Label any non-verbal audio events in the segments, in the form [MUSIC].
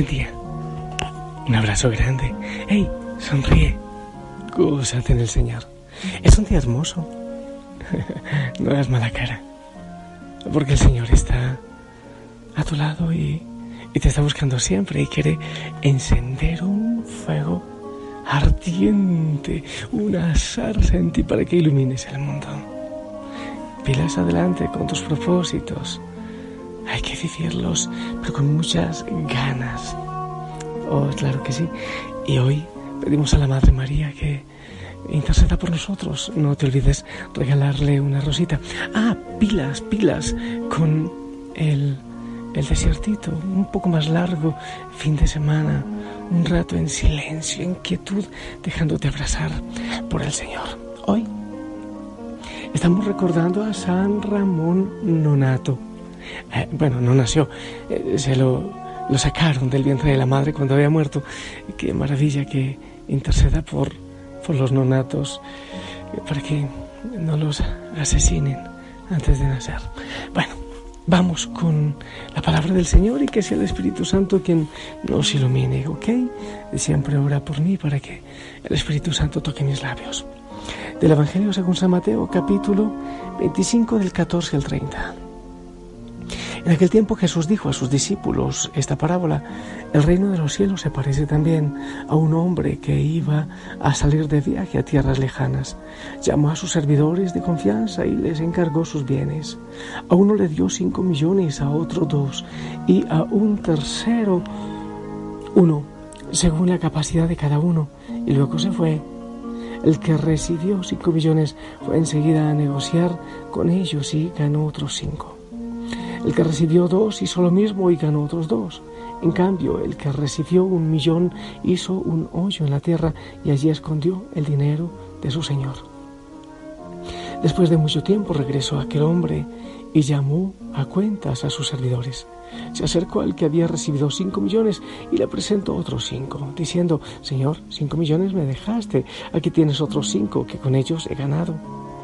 Buen día. Un abrazo grande. ¡Hey! Sonríe. Gózate en el Señor. Es un día hermoso. [LAUGHS] no hagas mala cara. Porque el Señor está a tu lado y, te está buscando siempre y quiere encender un fuego ardiente, una zarza en ti para que ilumines el mundo. Pilas adelante con tus propósitos hay que vivirlos, pero con muchas ganas. Oh, claro que sí. Y hoy pedimos a la Madre María que interceda por nosotros. No te olvides regalarle una rosita. Ah, pilas, pilas con el, el desiertito, un poco más largo, fin de semana, un rato en silencio, en quietud, dejándote abrazar por el Señor. Hoy estamos recordando a San Ramón Nonato eh, bueno, no nació, eh, se lo, sacaron del vientre de la madre cuando había muerto. Qué maravilla que interceda por, por los nonatos eh, para que no los asesinen antes de nacer. Bueno, vamos con la palabra del Señor y que sea el Espíritu Santo quien nos ilumine, ¿ok? Siempre ora por mí para que el Espíritu Santo toque mis labios. Del Evangelio según San Mateo, capítulo 25 del 14 al 30. En aquel tiempo Jesús dijo a sus discípulos esta parábola, el reino de los cielos se parece también a un hombre que iba a salir de viaje a tierras lejanas. Llamó a sus servidores de confianza y les encargó sus bienes. A uno le dio cinco millones, a otro dos y a un tercero uno, según la capacidad de cada uno, y luego se fue. El que recibió cinco millones fue enseguida a negociar con ellos y ganó otros cinco. El que recibió dos hizo lo mismo y ganó otros dos. En cambio, el que recibió un millón hizo un hoyo en la tierra y allí escondió el dinero de su señor. Después de mucho tiempo regresó aquel hombre y llamó a cuentas a sus servidores. Se acercó al que había recibido cinco millones y le presentó otros cinco, diciendo, Señor, cinco millones me dejaste, aquí tienes otros cinco que con ellos he ganado.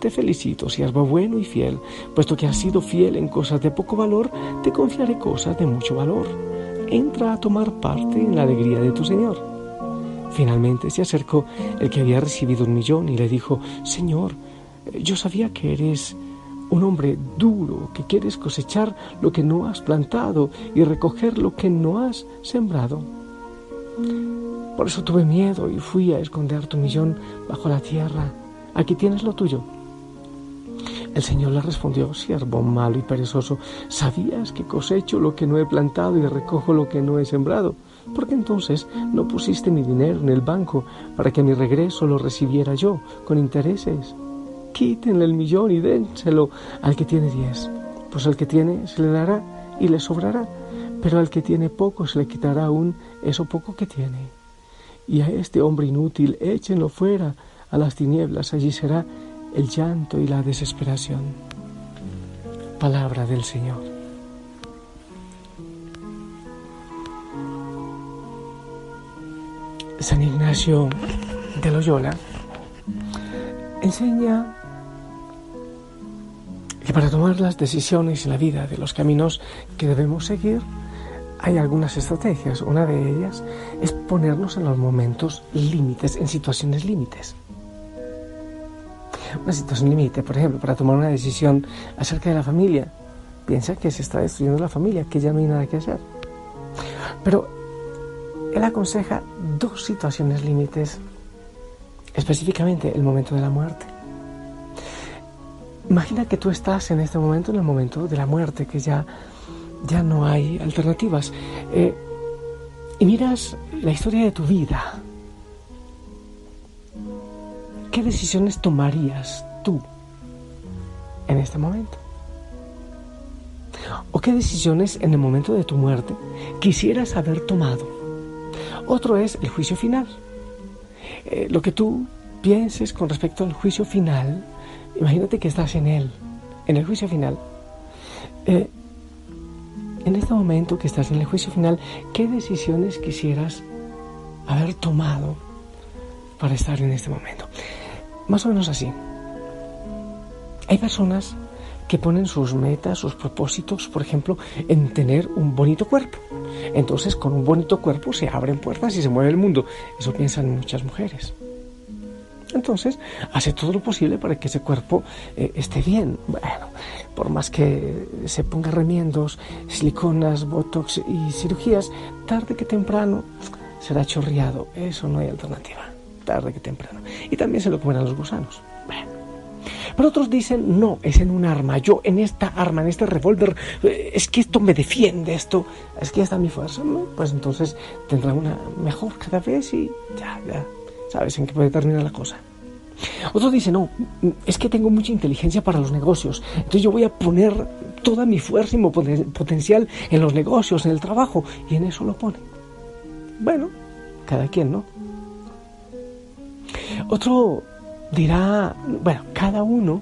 te felicito, siervo bueno y fiel, puesto que has sido fiel en cosas de poco valor, te confiaré cosas de mucho valor. Entra a tomar parte en la alegría de tu Señor. Finalmente se acercó el que había recibido un millón y le dijo, Señor, yo sabía que eres un hombre duro, que quieres cosechar lo que no has plantado y recoger lo que no has sembrado. Por eso tuve miedo y fui a esconder tu millón bajo la tierra. Aquí tienes lo tuyo. El Señor le respondió, siervo malo y perezoso, ¿sabías que cosecho lo que no he plantado y recojo lo que no he sembrado? ¿Por qué entonces no pusiste mi dinero en el banco para que a mi regreso lo recibiera yo con intereses? Quítenle el millón y dénselo al que tiene diez, pues al que tiene se le dará y le sobrará, pero al que tiene poco se le quitará aún eso poco que tiene. y a este hombre inútil échenlo fuera a las tinieblas, allí será el llanto y la desesperación. Palabra del Señor. San Ignacio de Loyola enseña que para tomar las decisiones en la vida de los caminos que debemos seguir, hay algunas estrategias. Una de ellas es ponernos en los momentos límites, en situaciones límites. Una situación límite, por ejemplo, para tomar una decisión acerca de la familia. Piensa que se está destruyendo la familia, que ya no hay nada que hacer. Pero él aconseja dos situaciones límites, específicamente el momento de la muerte. Imagina que tú estás en este momento, en el momento de la muerte, que ya, ya no hay alternativas. Eh, y miras la historia de tu vida. ¿Qué decisiones tomarías tú en este momento? ¿O qué decisiones en el momento de tu muerte quisieras haber tomado? Otro es el juicio final. Eh, lo que tú pienses con respecto al juicio final Imagínate que estás en él, en el juicio final. Eh, en este momento que estás en el juicio final, ¿qué decisiones quisieras haber tomado para estar en este momento? Más o menos así. Hay personas que ponen sus metas, sus propósitos, por ejemplo, en tener un bonito cuerpo. Entonces, con un bonito cuerpo se abren puertas y se mueve el mundo. Eso piensan muchas mujeres. Entonces, hace todo lo posible para que ese cuerpo eh, esté bien. Bueno, por más que se ponga remiendos, siliconas, botox y cirugías, tarde que temprano será chorreado. Eso no hay alternativa. Tarde que temprano. Y también se lo comerán los gusanos. Pero otros dicen, no, es en un arma. Yo en esta arma, en este revólver, eh, es que esto me defiende, esto, es que está mi fuerza. Pues entonces tendrá una mejor cada vez y ya, ya ¿Sabes en qué puede terminar la cosa? Otro dice, no, es que tengo mucha inteligencia para los negocios, entonces yo voy a poner toda mi fuerza y mi potencial en los negocios, en el trabajo, y en eso lo pone. Bueno, cada quien, ¿no? Otro dirá, bueno, cada uno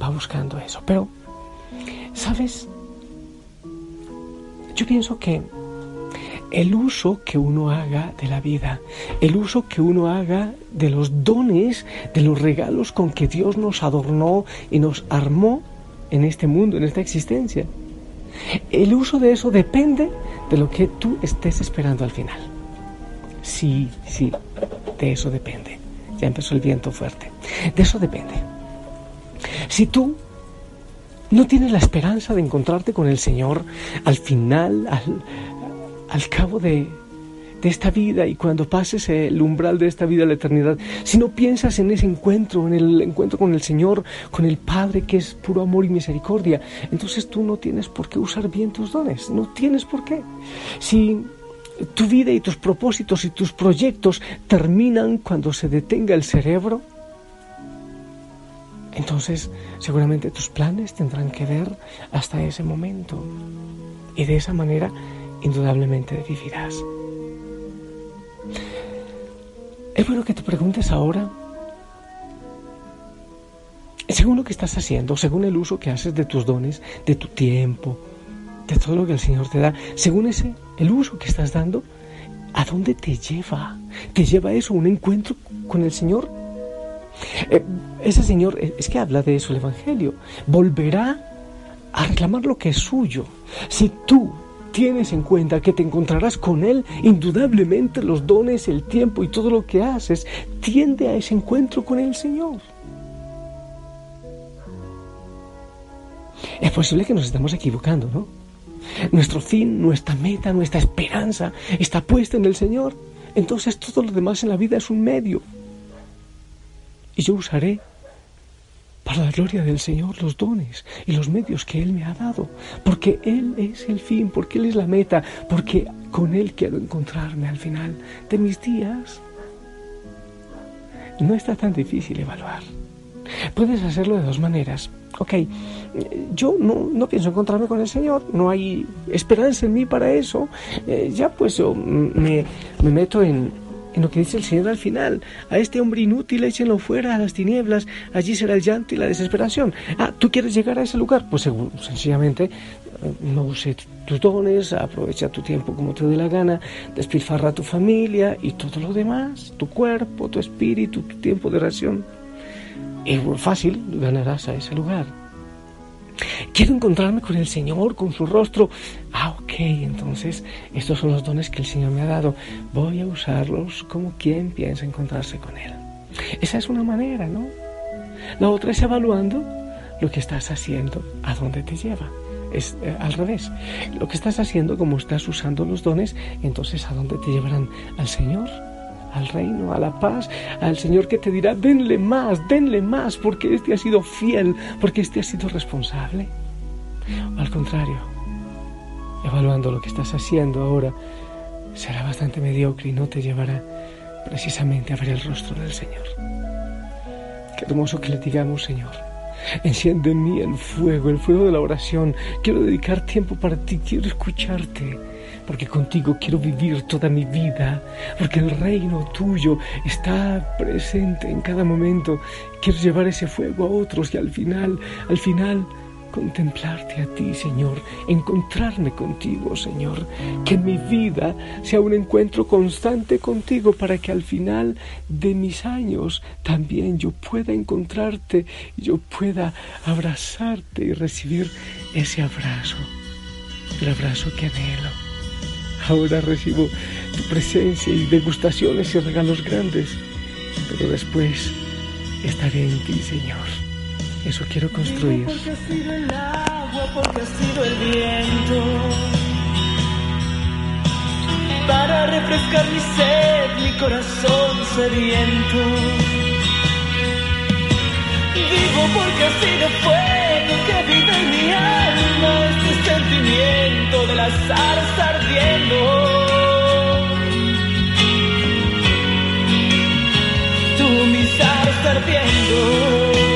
va buscando eso, pero, ¿sabes? Yo pienso que el uso que uno haga de la vida, el uso que uno haga de los dones, de los regalos con que Dios nos adornó y nos armó en este mundo, en esta existencia. El uso de eso depende de lo que tú estés esperando al final. Sí, sí, de eso depende. Ya empezó el viento fuerte. De eso depende. Si tú no tienes la esperanza de encontrarte con el Señor al final, al, al cabo de, esta vida y cuando pases el umbral de esta vida a la eternidad, si no piensas en ese encuentro, en el encuentro con el Señor, con el Padre que es puro amor y misericordia, entonces tú no tienes por qué usar bien tus dones, no tienes por qué. Si tu vida y tus propósitos y tus proyectos terminan cuando se detenga el cerebro, entonces seguramente tus planes tendrán que ver hasta ese momento. Y de esa manera indudablemente vivirás. Es bueno que te preguntes ahora, según lo que estás haciendo, según el uso que haces de tus dones, de tu tiempo, de todo lo que el Señor te da, según ese, el uso que estás dando, ¿a dónde te lleva? ¿Te lleva eso, un encuentro con el Señor? Eh, ese Señor, eh, es que habla de eso el Evangelio, volverá a reclamar lo que es suyo. Si tú tienes en cuenta que te encontrarás con Él, indudablemente los dones, el tiempo y todo lo que haces tiende a ese encuentro con el Señor. Es posible que nos estemos equivocando, ¿no? Nuestro fin, nuestra meta, nuestra esperanza está puesta en el Señor. Entonces todo lo demás en la vida es un medio. Y yo usaré para la gloria del Señor los dones y los medios que Él me ha dado, porque Él es el fin, porque Él es la meta, porque con Él quiero encontrarme al final de mis días. No está tan difícil evaluar. Puedes hacerlo de dos maneras. Ok, yo no, pienso encontrarme con el Señor, no hay esperanza en mí para eso. Eh, ya pues yo me, me meto en, en lo que dice el Señor al final. A este hombre inútil échenlo fuera a las tinieblas, allí será el llanto y la desesperación. Ah, ¿tú quieres llegar a ese lugar? Pues sencillamente eh, no use tus dones, aprovecha tu tiempo como te dé la gana, despilfarra tu familia y todo lo demás, tu cuerpo, tu espíritu, tu tiempo de oración. Y fácil ganarás a ese lugar. Quiero encontrarme con el Señor, con su rostro. Ah, ok, entonces estos son los dones que el Señor me ha dado. Voy a usarlos como quien piensa encontrarse con Él. Esa es una manera, ¿no? La otra es evaluando lo que estás haciendo, a dónde te lleva. Es eh, al revés. Lo que estás haciendo, como estás usando los dones, entonces a dónde te llevarán al Señor al reino, a la paz, al Señor que te dirá, denle más, denle más, porque este ha sido fiel, porque este ha sido responsable. al contrario, evaluando lo que estás haciendo ahora, será bastante mediocre y no te llevará precisamente a ver el rostro del Señor. Qué hermoso que le digamos, Señor, enciende en mí el fuego, el fuego de la oración. Quiero dedicar tiempo para ti, quiero escucharte porque contigo quiero vivir toda mi vida, porque el reino tuyo está presente en cada momento. Quiero llevar ese fuego a otros y al final, al final, contemplarte a ti, Señor, encontrarme contigo, Señor, que mi vida sea un encuentro constante contigo para que al final de mis años también yo pueda encontrarte, yo pueda abrazarte y recibir ese abrazo, el abrazo que anhelo. Ahora recibo tu presencia y degustaciones y regalos grandes, pero después estaré en ti, Señor. Eso quiero construir. Porque ha sido el agua, porque ha sido el viento. Para refrescar mi sed, mi corazón sediento. Vivo porque ha sido fuego que vive en mi alma sentimiento de la zarza ardiendo. Tú mi zarza ardiendo.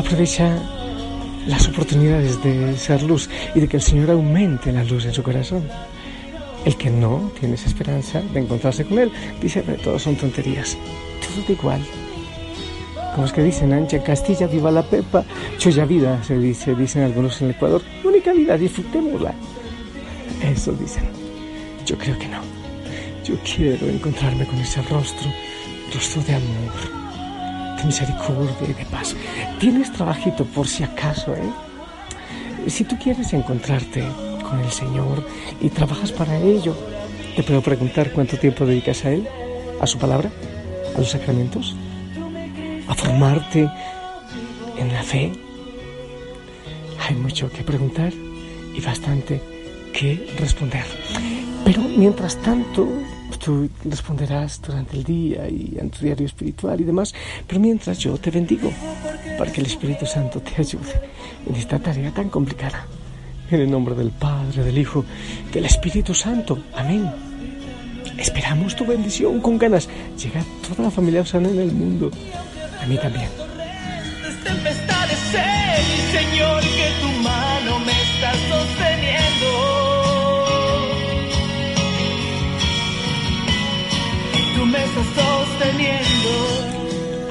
aprovecha las oportunidades de ser luz y de que el Señor aumente la luz en su corazón. El que no tiene esa esperanza de encontrarse con Él dice, todos son tonterías, todo da igual. Como es que dicen, ancha Castilla, viva la pepa, choya vida, se dice, dicen algunos en el Ecuador, única vida, disfrutémosla. Eso dicen. Yo creo que no. Yo quiero encontrarme con ese rostro rostro de amor, de misericordia y de paz. Tienes trabajito por si acaso, ¿eh? Si tú quieres encontrarte con el Señor y trabajas para ello, te puedo preguntar cuánto tiempo dedicas a Él, a su palabra, a los sacramentos, a formarte en la fe. Hay mucho que preguntar y bastante que responder. Pero mientras tanto, tú responderás durante el día y en tu diario espiritual y demás, pero mientras yo te bendigo para que el Espíritu Santo te ayude en esta tarea tan complicada. En el nombre del Padre, del Hijo, del Espíritu Santo. Amén. Esperamos tu bendición con ganas. Llega toda la familia Osana en el mundo. A mí también. Mi Señor, que tu mano me está sosteniendo. Estás sosteniendo.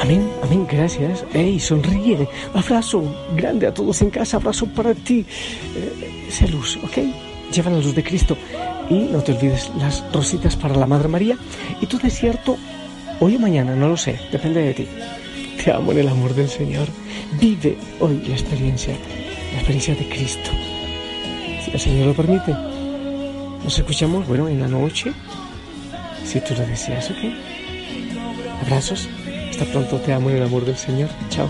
Amén, amén, gracias. Ey, sonríe. Abrazo grande a todos en casa, abrazo para ti. Eh, sea luz, ¿ok? Lleva la luz de Cristo. Y no te olvides las rositas para la Madre María. Y tu desierto, hoy o mañana, no lo sé, depende de ti. Te amo en el amor del Señor. Vive hoy la experiencia, la experiencia de Cristo. Si el Señor lo permite. Nos escuchamos, bueno, en la noche, si tú lo deseas, ¿ok? Abrazos. Hasta pronto, te amo en el amor del Señor. Chao.